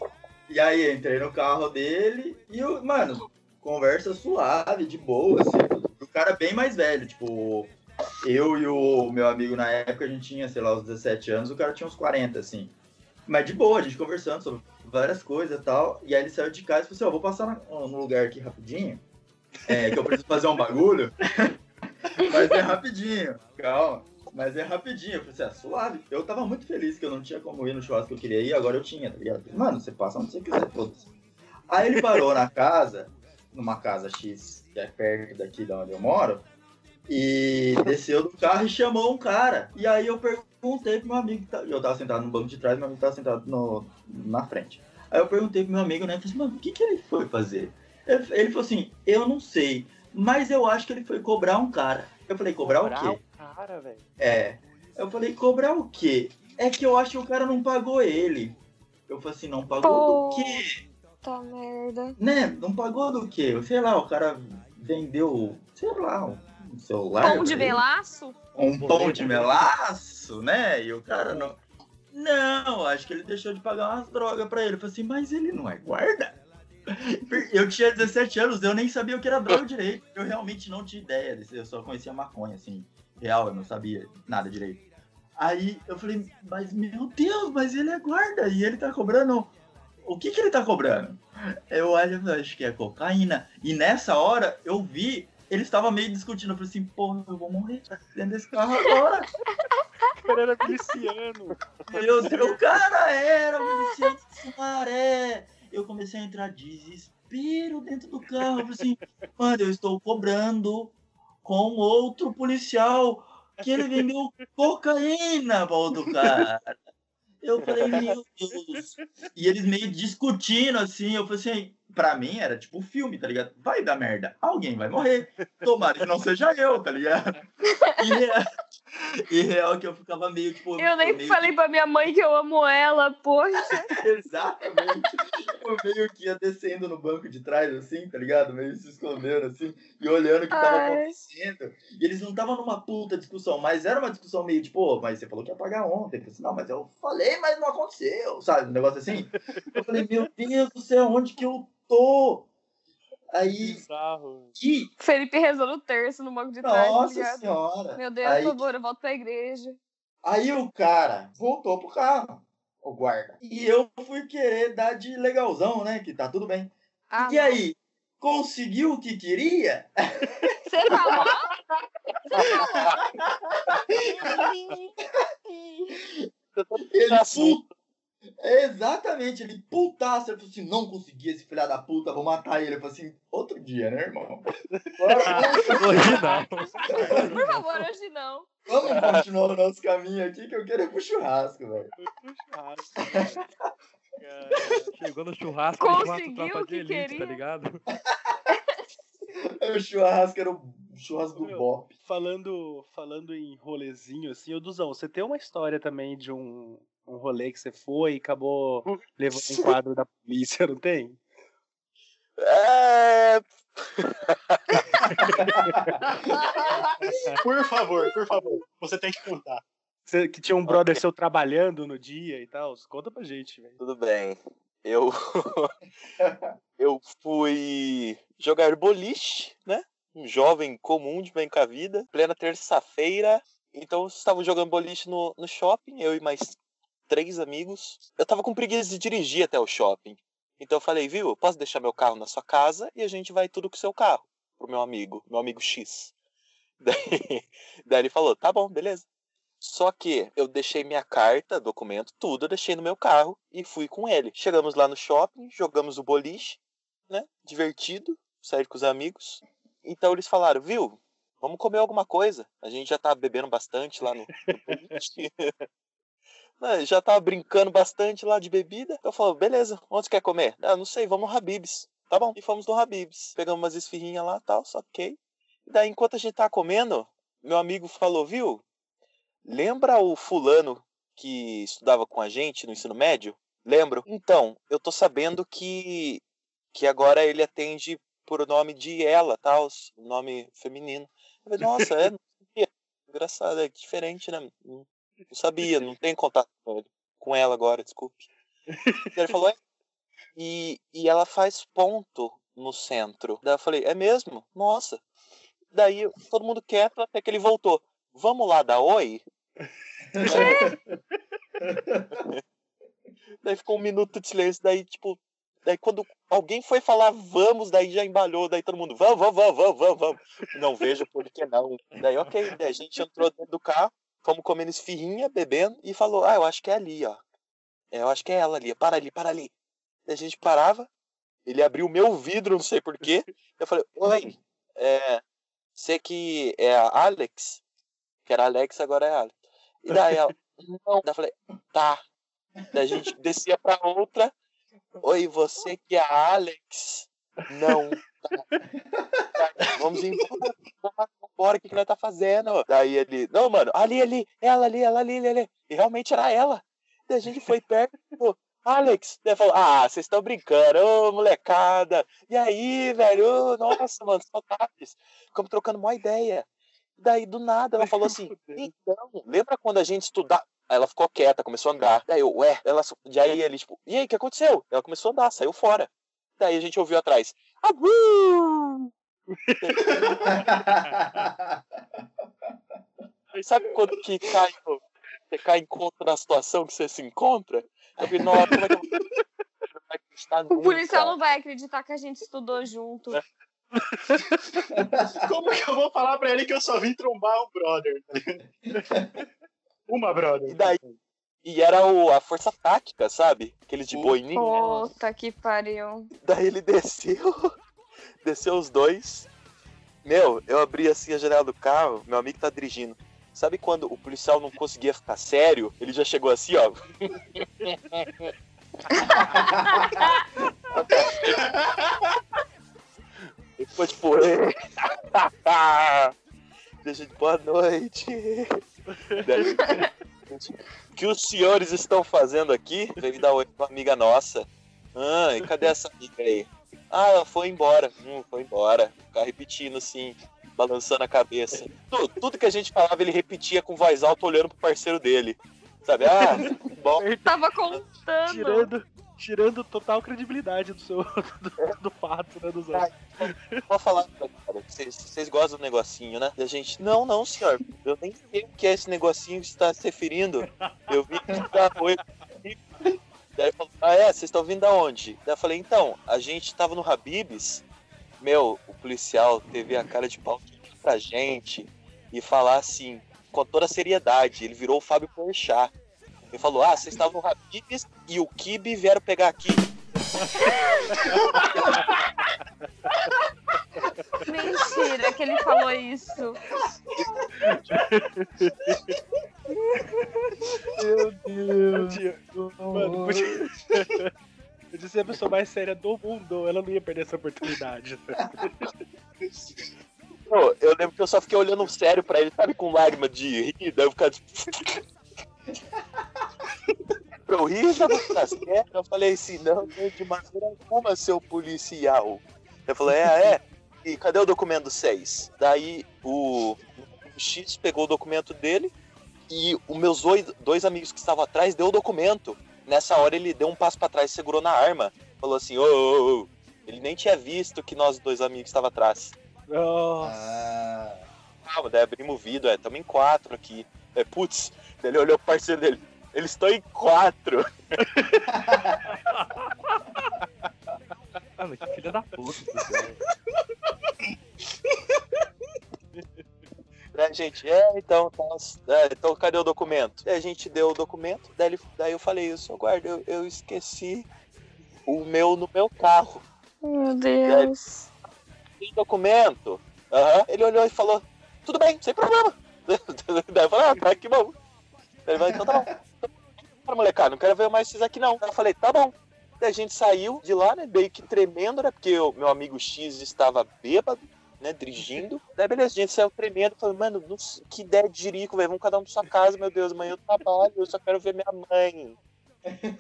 E aí entrei no carro dele e, eu, mano, conversa suave, de boa, assim. O cara bem mais velho, tipo, eu e o meu amigo na época, a gente tinha, sei lá, uns 17 anos, o cara tinha uns 40, assim. Mas de boa, a gente conversando sobre várias coisas e tal. E aí ele saiu de casa e falou assim, ó, vou passar na- no lugar aqui rapidinho, é, que eu preciso fazer um bagulho. Mas é rapidinho, calma. Mas é rapidinho. Eu falei assim, ah, suave. Eu tava muito feliz que eu não tinha como ir no churrasco que eu queria ir, agora eu tinha, tá ligado? Mano, você passa onde você quiser, foda-se. Aí ele parou na casa, numa casa X, que é perto daqui de onde eu moro, e desceu do carro e chamou um cara. E aí eu perguntei pro meu amigo, que tá- eu tava sentado no banco de trás, meu amigo tava sentado no, na frente. Aí eu perguntei pro meu amigo, né, falei assim, mano, o que que ele foi fazer? Ele, ele falou assim, eu não sei, mas eu acho que ele foi cobrar um cara. Eu falei, cobrar, o quê? cara, velho. É. Eu falei, cobrar o quê? É que eu acho que o cara não pagou ele. Eu falei assim, não pagou do Pô. quê? Tá merda. Né? Não pagou do quê? Sei lá, o cara vendeu, sei lá, um celular. Pão de melaço? Um pão de melaço, né? E o cara não. Não, acho que ele deixou de pagar umas drogas pra ele. Eu falei assim, mas ele não é guarda? Eu tinha 17 anos, eu nem sabia o que era droga direito. Eu realmente não tinha ideia. Eu só conhecia maconha, assim. Real, eu não sabia nada direito. Aí eu falei, mas meu Deus, mas ele é guarda e ele tá cobrando. O que que ele tá cobrando? Eu olho, eu acho que é cocaína. E nessa hora eu vi, ele estava meio discutindo. Eu falei assim, porra, eu vou morrer dentro desse carro agora. O cara era miliciano. Meu Deus, o cara era miliciano de Sumaré. Eu comecei a entrar desespero dentro do carro. Eu falei assim, mano, eu estou cobrando com outro policial que ele vendeu cocaína para outro cara. Eu falei, meu Deus. E eles meio discutindo assim. Eu falei assim, pra mim era tipo filme, tá ligado? Vai dar merda. Alguém vai morrer. Tomara que não seja eu, tá ligado? E, E real que eu ficava meio, tipo... Eu nem meio falei pra minha mãe que eu amo ela, poxa. Exatamente. Eu meio que ia descendo no banco de trás, assim, tá ligado? Meio se escondendo, assim, e olhando o que tava Ai. acontecendo. E eles não estavam numa puta discussão, mas era uma discussão meio tipo, "Pô, mas você falou que ia pagar ontem. Eu falei assim, não, mas eu falei, mas não aconteceu, sabe? Um negócio assim. Eu falei, meu Deus do céu, onde que eu tô? Aí, Bizarro. que, Felipe rezou no terço no banco de trás, tá nossa ligado? senhora. Meu Deus, Aí- por favor, eu volto pra igreja. Aí o cara voltou pro carro, o guarda. E eu fui querer dar de legalzão, né? Que tá tudo bem. Ah, E aí, conseguiu o que queria? Você falou? Ele Assim. Pu- Exatamente, ele putaço. Ele falou assim: não consegui esse filho da puta, vou matar ele. Eu falei assim: outro dia, né, irmão? Hoje não. Por favor, hoje não. Vamos continuar o nosso caminho aqui que eu quero ir pro churrasco, velho. Chegou no churrasco, no churrasco Conseguiu o de que elite, queria. tá ligado? O churrasco era o churrasco do Meu. Bop. Falando, falando em rolezinho, assim, ô Duzão, você tem uma história também de um, um rolê que você foi e acabou levando um quadro da polícia, não tem? É, Por favor, por favor. Você tem que contar. Você, que tinha um brother seu trabalhando no dia e tal. Conta pra gente, velho. Tudo bem. Eu eu fui jogar boliche, né? Um jovem comum de bem com a vida, plena terça-feira. Então estava jogando boliche no, no shopping, eu e mais três amigos. Eu tava com preguiça de dirigir até o shopping. Então eu falei, viu, posso deixar meu carro na sua casa e a gente vai tudo com o seu carro pro meu amigo, meu amigo X. Daí, daí ele falou, tá bom, beleza. Só que eu deixei minha carta, documento, tudo, eu deixei no meu carro e fui com ele. Chegamos lá no shopping, jogamos o boliche, né? Divertido, sair com os amigos. Então eles falaram, viu? Vamos comer alguma coisa. A gente já tá bebendo bastante lá no, no. Né, já tava brincando bastante lá de bebida. Eu falei, beleza, onde você quer comer? Ah, não sei, vamos no Habibs. Tá bom. E fomos no Habibs. Pegamos umas esfirrinhas lá e tal, só ok. E daí, enquanto a gente tá comendo, meu amigo falou, viu? Lembra o fulano que estudava com a gente no ensino médio? Lembro. Então, eu tô sabendo que que agora ele atende por nome de ela, tal, o nome feminino. Eu falei, nossa, é, engraçado, é diferente, né? Não, não sabia, não tem contato com ele, com ela agora, desculpe. Ele falou, é. E, e ela faz ponto no centro. Daí eu falei, é mesmo? Nossa. Daí todo mundo quieto até que ele voltou. Vamos lá dar oi? daí ficou um minuto de silêncio, daí tipo, daí quando alguém foi falar vamos, daí já embalhou, daí todo mundo, vamos, vamos, vamos, vamos, vamos. Não vejo por que não. Daí ok, daí a gente entrou dentro do carro, fomos comendo esfirrinha, bebendo, e falou, ah, eu acho que é ali, ó. É, eu acho que é ela ali, para ali, para ali. Daí a gente parava, ele abriu o meu vidro, não sei porquê. Eu falei, oi, é, você que é a Alex? Que era Alex, agora é Alex. E daí ela, não. Daí eu falei, tá. Daí a gente descia pra outra. Oi, você que é a Alex? Não. Vamos embora. Vamos embora, o que, que nós tá fazendo? Daí ele, não, mano, ali, ali, ela ali, ela ali, ali, ali. E realmente era ela. Daí a gente foi perto, tipo, Alex. Daí falou, ah, vocês estão brincando, ô molecada. E aí, velho, ô, nossa, mano, saudades. Ficamos trocando uma ideia. Daí, do nada, ela falou assim, então, lembra quando a gente estudava? Aí ela ficou quieta, começou a andar. Daí eu, ué, ela. Daí ele, tipo, e aí, o que aconteceu? Ela começou a andar, saiu fora. Daí a gente ouviu atrás. Abu! E sabe quando que cai, você cai em conta na situação que você se encontra? Eu falei, nossa, como é que eu vou não vai acreditar O policial não vai acreditar que a gente estudou junto. Como que eu vou falar pra ele que eu só vim trombar um brother? tá? Uma brother. E daí? E era o, a força tática, sabe? Aqueles de boininha. Puta que pariu. Daí ele desceu, desceu os dois. Meu, eu abri assim a janela do carro, meu amigo tá dirigindo. Sabe quando o policial não conseguia ficar sério? Ele já chegou assim, ó. Ele ficou tipo. Deixa de boa noite. O que os senhores estão fazendo aqui? Veio dar oi pra uma amiga nossa. Ah, e cadê essa amiga aí? Ah, ela foi embora. Hum, foi embora. Ficar repetindo assim, balançando a cabeça. Tudo, tudo que a gente falava, ele repetia com voz alta, olhando pro parceiro dele. Sabe? Ah, bom. Tava contando. Tirando, tirando total credibilidade do seu do, do fato, né, dos outros. Vou falar, cara, vocês, gostam do negocinho, né? E a gente, não, não, senhor. Eu nem sei o que é esse negocinho que você está se referindo. Eu vim te dar oi. Daí ele falou, ah é, vocês estão vindo da onde? Daí eu falei, então, a gente tava no Habibs, meu, o policial teve a cara de pau pra gente e falar assim, com toda a seriedade, ele virou o Fábio Porchat. Ele falou, ah, vocês estavam no Habibs e o Kibe vieram pegar aqui. Mentira que ele falou isso. Meu Deus. Mano, podia... Podia ser a pessoa mais séria do mundo. Ela não ia perder essa oportunidade. Pô, eu lembro que eu só fiquei olhando sério pra ele, sabe, com lágrima de rir, daí eu ficava tipo... pra eu rir, já tá certo. Eu falei assim, não, não, de maneira alguma, seu policial. Ele falou, é, é. E cadê o documento 6? Daí o, o X pegou o documento dele e os meus dois, dois amigos que estavam atrás deu o documento. Nessa hora ele deu um passo pra trás, segurou na arma, falou assim, ô, ô, ô. Ele nem tinha visto que nós dois amigos estavam atrás. Nossa. Ah, Calma, daí abrimos o vidro, é, estamos em quatro aqui. É, putz, daí ele olhou pro parceiro dele. Eles estão em quatro. Ah, mas que filha da puta. Daí a gente, é, então, tá, é, então cadê o documento? Daí a gente deu o documento, daí, ele- daí eu falei, eu sou guarda, eu, eu esqueci o meu no meu carro. Meu Deus. Tem documento? Aham. Ele olhou e falou, tudo bem, sem problema. Daí eu falei, ah, tá, que bom. Ele falou, então tá bom. Para molecada, não quero ver mais vocês aqui não. Eu falei, tá bom. A gente saiu de lá, né, meio que tremendo, né, porque o meu amigo X estava bêbado, né, dirigindo. Daí beleza, a gente saiu tremendo, falei, mano, que ideia de jirico, velho, vamos cada um pra sua casa, meu Deus, amanhã eu trabalho, eu só quero ver minha mãe.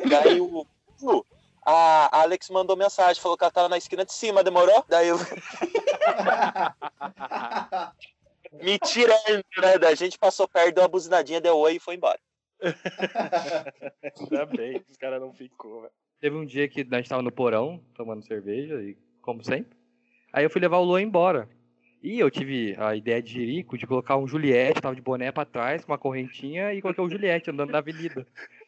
Daí o- A Alex mandou mensagem, falou que ela tava na esquina de cima, demorou? Daí eu... Me tirando, né? Gente passou perto, deu uma buzinadinha, deu oi e foi embora. Ainda bem que os caras não ficou, velho. Teve um dia que a gente tava no porão, tomando cerveja, e como sempre. Aí eu fui levar o Luan embora. E eu tive a ideia de jirico de colocar um Juliette, tava de boné pra trás, com uma correntinha, e coloquei o Juliette andando na avenida.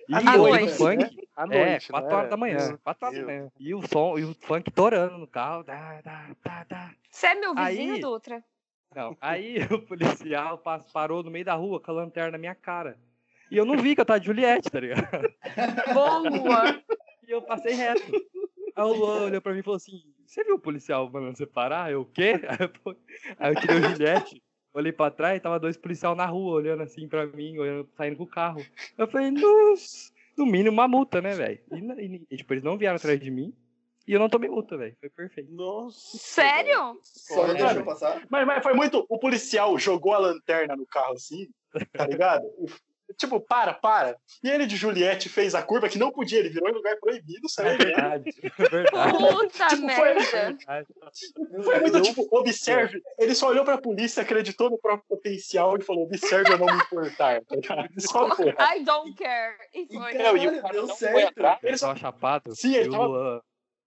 E À ouvindo noite, funk. À É, noite, 4 né? horas da manhã. 4 horas da manhã. E o som, e o funk torando no carro. Você é meu vizinho, Aí- Dutra? Não, aí o policial parou no meio da rua com a lanterna na minha cara. E eu não vi que eu tava de Juliette, tá ligado? Boa! E eu passei reto. Aí o Luan olhou pra mim e falou assim: Você viu o policial mandando você parar? Eu, o quê? Aí eu, tirei o Juliette, olhei pra trás, tava dois policiais na rua olhando assim pra mim, olhando, saindo com o carro. Eu falei, nossa, no mínimo uma multa, né, velho? E, e, e, tipo, eles não vieram atrás de mim e eu não tomei multa, velho. Foi perfeito. Nossa. Sério? Só Pô, deixou passar? Mas, mas foi muito. O policial jogou a lanterna no carro assim, tá ligado? tipo, para, para. E ele de Juliette fez a curva que não podia, ele virou em lugar proibido, É sabe? verdade, é verdade. Puta Tipo, foi- merda! Foi muito tipo, observe. Ele só olhou pra polícia, acreditou no próprio potencial e falou: observe eu não me importar. tá Só foi. I don't care. E foi. Caralho, e o cara deu não foi certo. atrás. Ele tava chapado. Sim, ele tava-.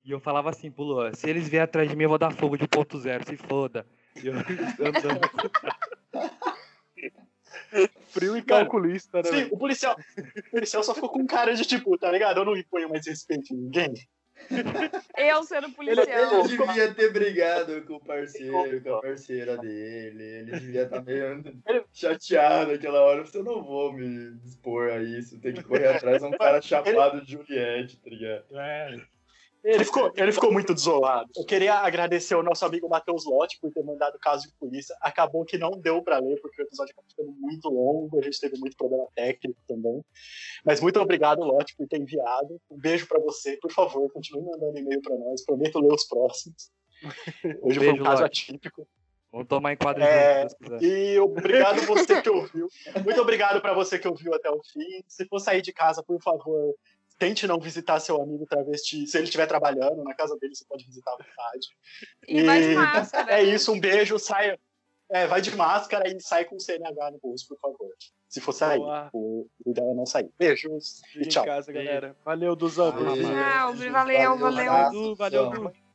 E eu falava assim pro Luan, se eles vierem atrás de mim, eu vou dar fogo de ponto zero, se foda. E eu andando. Frio e calculista, né? Sim, velho? o policial, o policial só ficou com cara de tipo, tá ligado? Eu não imponho mais respeito em ninguém. Eu sendo Ele, policial. ele devia ter brigado com o parceiro, com a parceira dele. Ele devia estar meio chateado naquela hora. Eu não vou me dispor a isso. Tem que correr atrás de um cara chapado de Juliette, tá ligado? É. Ele ficou, ele ficou muito desolado. Eu queria agradecer ao nosso amigo Matheus Lotti por ter mandado o caso de polícia. Acabou que não deu pra ler, porque o episódio acabou ficando muito longo, a gente teve muito problema técnico também. Mas muito obrigado, Lotti, por ter enviado. Um beijo pra você. Por favor, continue mandando e-mail pra nós. Prometo ler os próximos. Hoje foi um Beijo, caso Lotti. atípico. Vamos tomar em quadra É. E obrigado você que ouviu. Muito obrigado pra você que ouviu até o fim. Se for sair de casa, por favor, tente não visitar seu amigo travesti. Se ele estiver trabalhando na casa dele, você pode visitar à vontade. E vai de máscara. É né? isso, um beijo, saia. É, vai de máscara e sai com CNH no bolso, por favor. Se for sair, o o ideal é não sair. Beijos e tchau. em casa, galera. Valeu, Duzão. por Valeu. valeu, valeu. Du, valeu, tchau. Du.